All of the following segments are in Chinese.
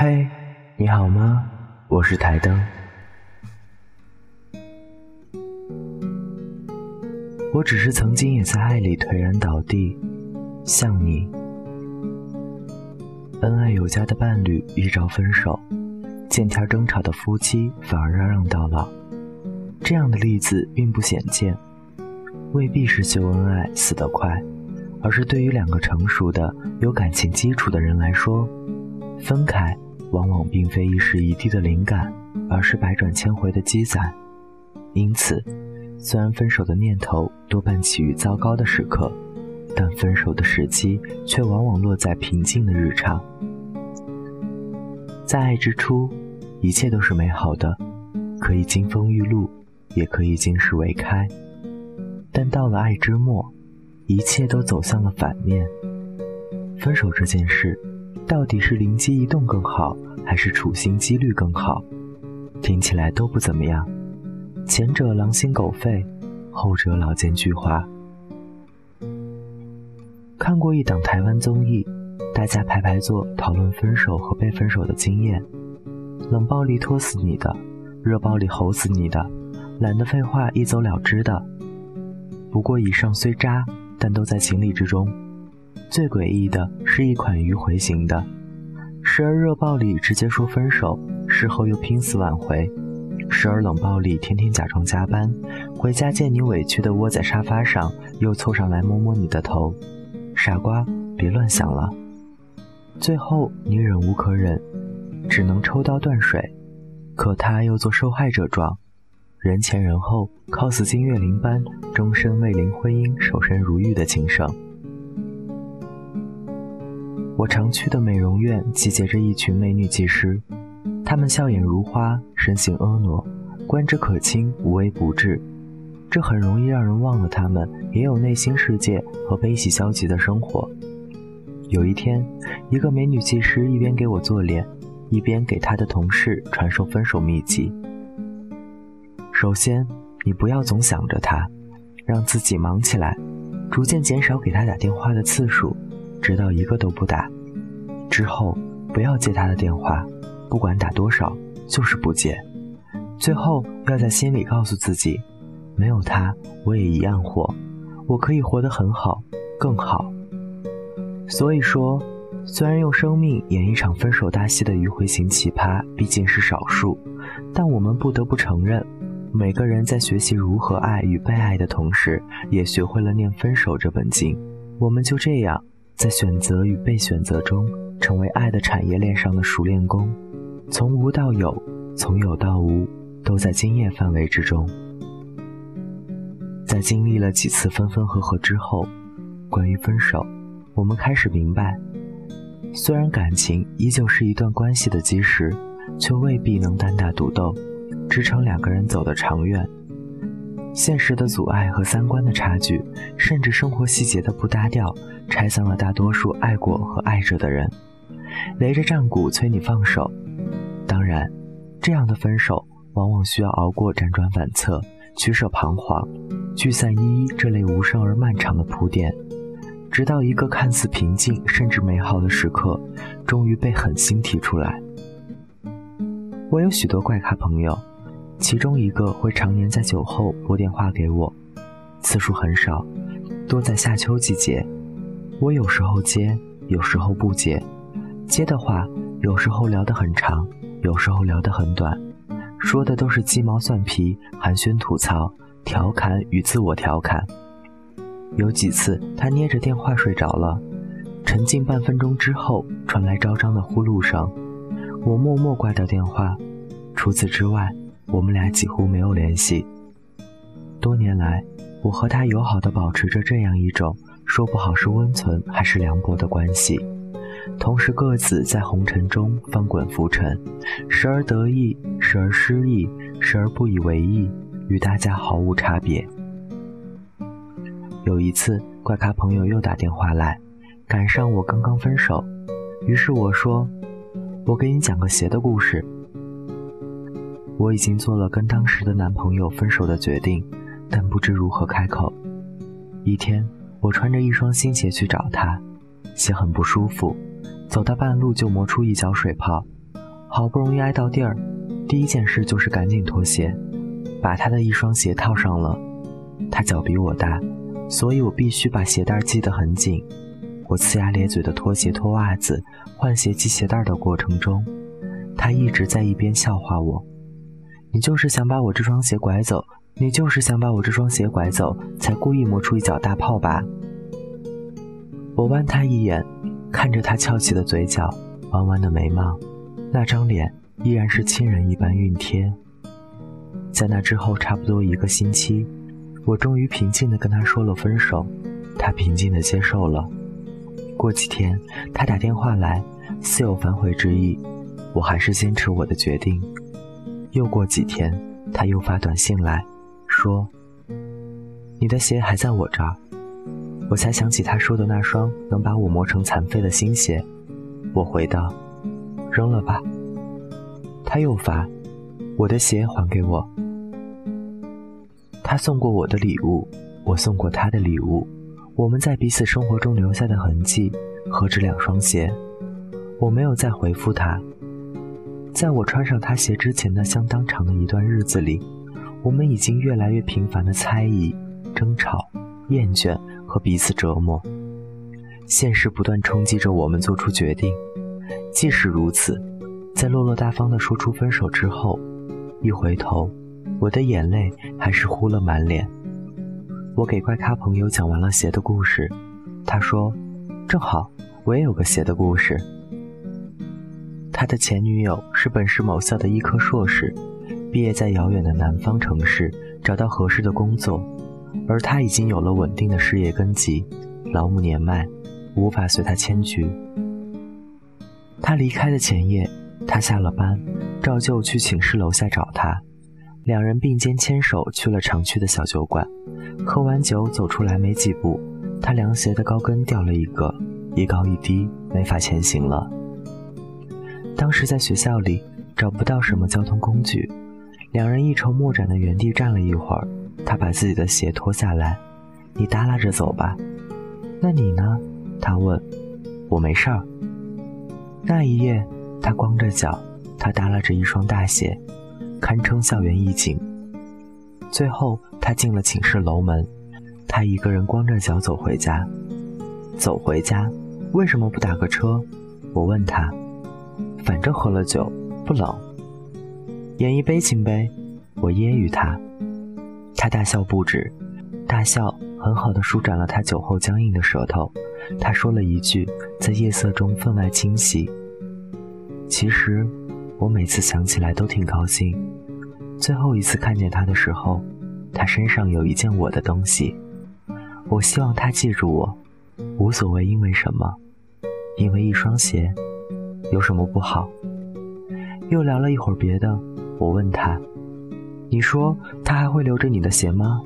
嘿，你好吗？我是台灯。我只是曾经也在爱里颓然倒地，像你，恩爱有加的伴侣一朝分手，见天争吵的夫妻反而嚷嚷到老，这样的例子并不鲜见。未必是秀恩爱死得快，而是对于两个成熟的、有感情基础的人来说，分开。往往并非一时一地的灵感，而是百转千回的积攒。因此，虽然分手的念头多半起于糟糕的时刻，但分手的时机却往往落在平静的日常。在爱之初，一切都是美好的，可以金风玉露，也可以金石为开。但到了爱之末，一切都走向了反面。分手这件事。到底是灵机一动更好，还是处心积虑更好？听起来都不怎么样。前者狼心狗肺，后者老奸巨猾。看过一档台湾综艺，大家排排坐讨论分手和被分手的经验。冷暴力拖死你的，热暴力吼死你的，懒得废话一走了之的。不过以上虽渣，但都在情理之中。最诡异的是一款迂回型的，时而热暴力直接说分手，事后又拼死挽回；时而冷暴力天天假装加班，回家见你委屈的窝在沙发上，又凑上来摸摸你的头，傻瓜，别乱想了。最后你忍无可忍，只能抽刀断水，可他又做受害者状，人前人后 cos 金岳霖般终身为林徽因守身如玉的情圣。我常去的美容院集结着一群美女技师，她们笑眼如花，身形婀娜，观之可亲，无微不至。这很容易让人忘了她们也有内心世界和悲喜交集的生活。有一天，一个美女技师一边给我做脸，一边给她的同事传授分手秘籍。首先，你不要总想着他，让自己忙起来，逐渐减少给他打电话的次数。直到一个都不打，之后不要接他的电话，不管打多少，就是不接。最后要在心里告诉自己，没有他我也一样活，我可以活得很好，更好。所以说，虽然用生命演一场分手大戏的迂回型奇葩毕竟是少数，但我们不得不承认，每个人在学习如何爱与被爱的同时，也学会了念分手这本经。我们就这样。在选择与被选择中，成为爱的产业链上的熟练工，从无到有，从有到无，都在经验范围之中。在经历了几次分分合合之后，关于分手，我们开始明白，虽然感情依旧是一段关系的基石，却未必能单打独斗，支撑两个人走得长远。现实的阻碍和三观的差距，甚至生活细节的不搭调，拆散了大多数爱过和爱着的人，擂着战鼓催你放手。当然，这样的分手往往需要熬过辗转反侧、取舍彷徨、聚散依依这类无声而漫长的铺垫，直到一个看似平静甚至美好的时刻，终于被狠心提出来。我有许多怪咖朋友。其中一个会常年在酒后拨电话给我，次数很少，多在夏秋季节。我有时候接，有时候不接。接的话，有时候聊得很长，有时候聊得很短，说的都是鸡毛蒜皮、寒暄吐槽、调侃与自我调侃。有几次他捏着电话睡着了，沉静半分钟之后传来昭彰的呼噜声，我默默挂掉电话。除此之外。我们俩几乎没有联系。多年来，我和他友好的保持着这样一种说不好是温存还是凉薄的关系，同时各自在红尘中翻滚浮沉，时而得意，时而失意，时而不以为意，与大家毫无差别。有一次，怪咖朋友又打电话来，赶上我刚刚分手，于是我说：“我给你讲个邪的故事。”我已经做了跟当时的男朋友分手的决定，但不知如何开口。一天，我穿着一双新鞋去找他，鞋很不舒服，走到半路就磨出一脚水泡，好不容易挨到地儿，第一件事就是赶紧脱鞋，把他的一双鞋套上了。他脚比我大，所以我必须把鞋带系得很紧。我呲牙咧嘴的脱鞋、脱袜子、换鞋、系鞋带的过程中，他一直在一边笑话我：“你就是想把我这双鞋拐走，你就是想把我这双鞋拐走，才故意磨出一脚大泡吧？”我弯他一眼，看着他翘起的嘴角、弯弯的眉毛，那张脸依然是亲人一般熨贴。在那之后差不多一个星期，我终于平静地跟他说了分手，他平静地接受了。过几天，他打电话来，似有反悔之意。我还是坚持我的决定。又过几天，他又发短信来，说：“你的鞋还在我这儿。”我才想起他说的那双能把我磨成残废的新鞋。我回道：“扔了吧。”他又发：“我的鞋还给我。”他送过我的礼物，我送过他的礼物。我们在彼此生活中留下的痕迹，何止两双鞋？我没有再回复他。在我穿上他鞋之前的相当长的一段日子里，我们已经越来越频繁的猜疑、争吵、厌倦和彼此折磨。现实不断冲击着我们做出决定。即使如此，在落落大方的说出分手之后，一回头，我的眼泪还是糊了满脸。我给怪咖朋友讲完了鞋的故事，他说：“正好，我也有个鞋的故事。”他的前女友是本市某校的医科硕士，毕业在遥远的南方城市，找到合适的工作，而他已经有了稳定的事业根基，老母年迈，无法随他迁居。他离开的前夜，他下了班，照旧去寝室楼下找他，两人并肩牵手去了常去的小酒馆。喝完酒走出来没几步，他凉鞋的高跟掉了一个，一高一低，没法前行了。当时在学校里找不到什么交通工具，两人一筹莫展的原地站了一会儿。他把自己的鞋脱下来，你耷拉着走吧。那你呢？他问。我没事儿。那一夜，他光着脚，他耷拉着一双大鞋，堪称校园一景。最后。他进了寝室楼门，他一个人光着脚走回家。走回家，为什么不打个车？我问他。反正喝了酒，不冷。演一悲情呗，我揶揄他。他大笑不止，大笑很好的舒展了他酒后僵硬的舌头。他说了一句，在夜色中分外清晰。其实，我每次想起来都挺高兴。最后一次看见他的时候。他身上有一件我的东西，我希望他记住我，无所谓因为什么，因为一双鞋，有什么不好？又聊了一会儿别的，我问他：“你说他还会留着你的鞋吗？”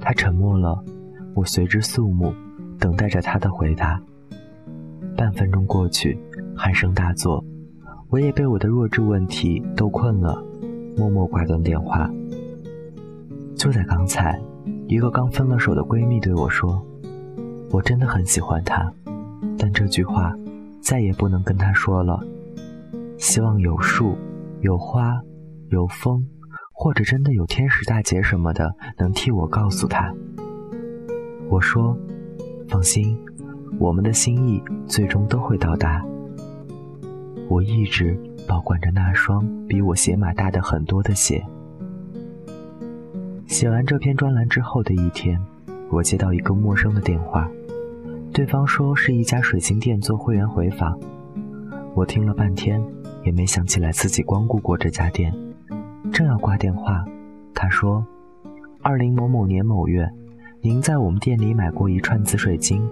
他沉默了，我随之肃穆，等待着他的回答。半分钟过去，鼾声大作，我也被我的弱智问题逗困了，默默挂断电话。就在刚才，一个刚分了手的闺蜜对我说：“我真的很喜欢他，但这句话再也不能跟他说了。希望有树、有花、有风，或者真的有天使大姐什么的，能替我告诉他。”我说：“放心，我们的心意最终都会到达。”我一直保管着那双比我鞋码大的很多的鞋。写完这篇专栏之后的一天，我接到一个陌生的电话，对方说是一家水晶店做会员回访。我听了半天，也没想起来自己光顾过这家店。正要挂电话，他说：“二零某某年某月，您在我们店里买过一串紫水晶。”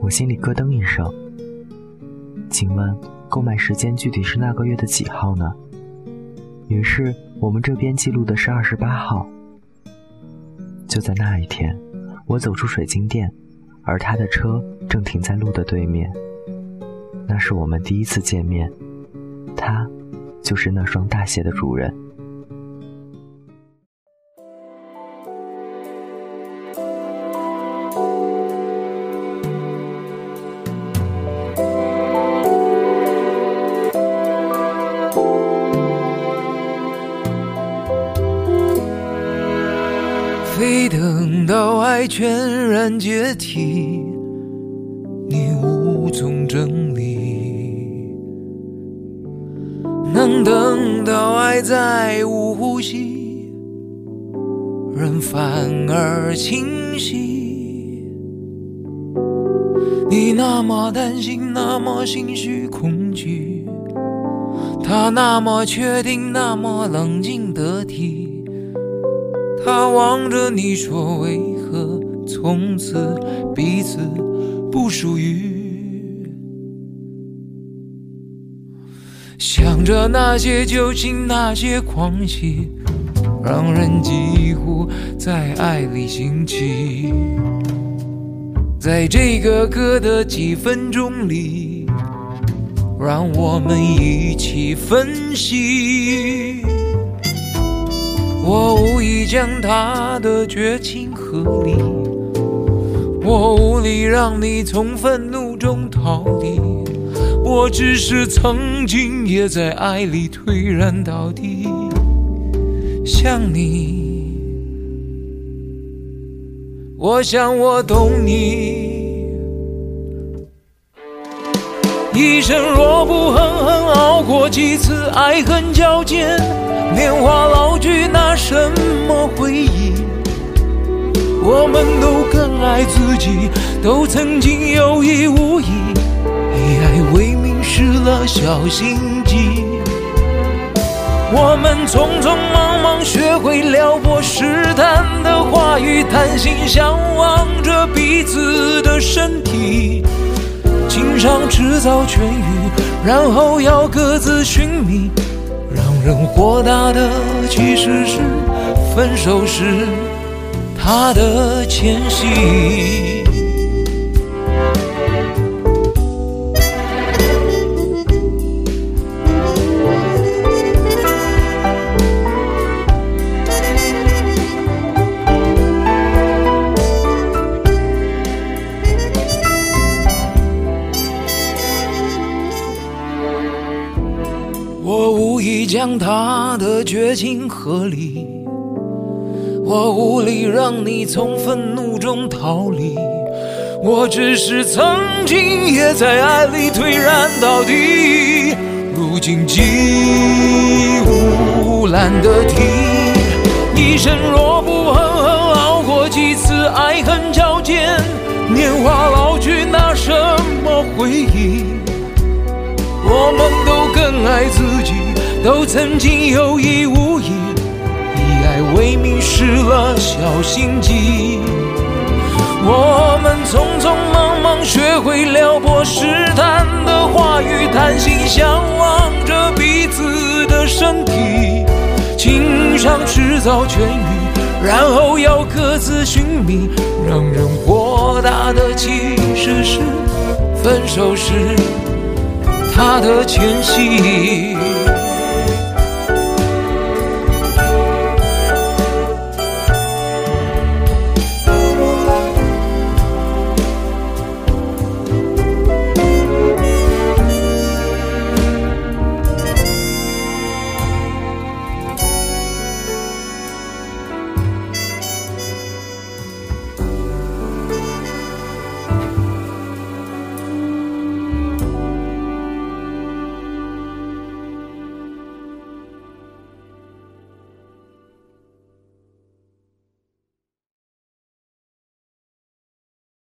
我心里咯噔一声。请问购买时间具体是那个月的几号呢？女士，我们这边记录的是二十八号。就在那一天，我走出水晶店，而他的车正停在路的对面。那是我们第一次见面，他就是那双大鞋的主人。然解体，你无从整理。能等到爱再无呼吸，人反而清晰。你那么担心，那么心虚恐惧，他那么确定，那么冷静得体。他望着你说：“为从此彼此不属于？”想着那些旧情，那些狂喜，让人几乎在爱里兴起。在这个歌的几分钟里，让我们一起分析。我无意将他的绝情合理，我无力让你从愤怒中逃离，我只是曾经也在爱里颓然到底。想你，我想我懂你。一生若不狠狠熬过几次爱恨交煎。年华老去，拿什么回忆？我们都更爱自己，都曾经有意无意，以爱为名失了小心机。我们匆匆忙忙学会撩拨试探的话语，贪心向往着彼此的身体，情伤迟早痊愈，然后要各自寻觅。让人豁达的其实是分手时他的迁徙。将他的绝情合理，我无力让你从愤怒中逃离，我只是曾经也在爱里颓然到底，如今几乎懒得提。一生若不狠狠熬过几次爱恨交煎，年华老去，拿什么回忆？我们都更爱自己。都曾经有意无意，以爱为名失了小心机。我们匆匆忙忙学会撩拨试探的话语，贪心向往着彼此的身体。情伤迟早痊愈，然后要各自寻觅。让人豁达的其实是分手时他的前夕。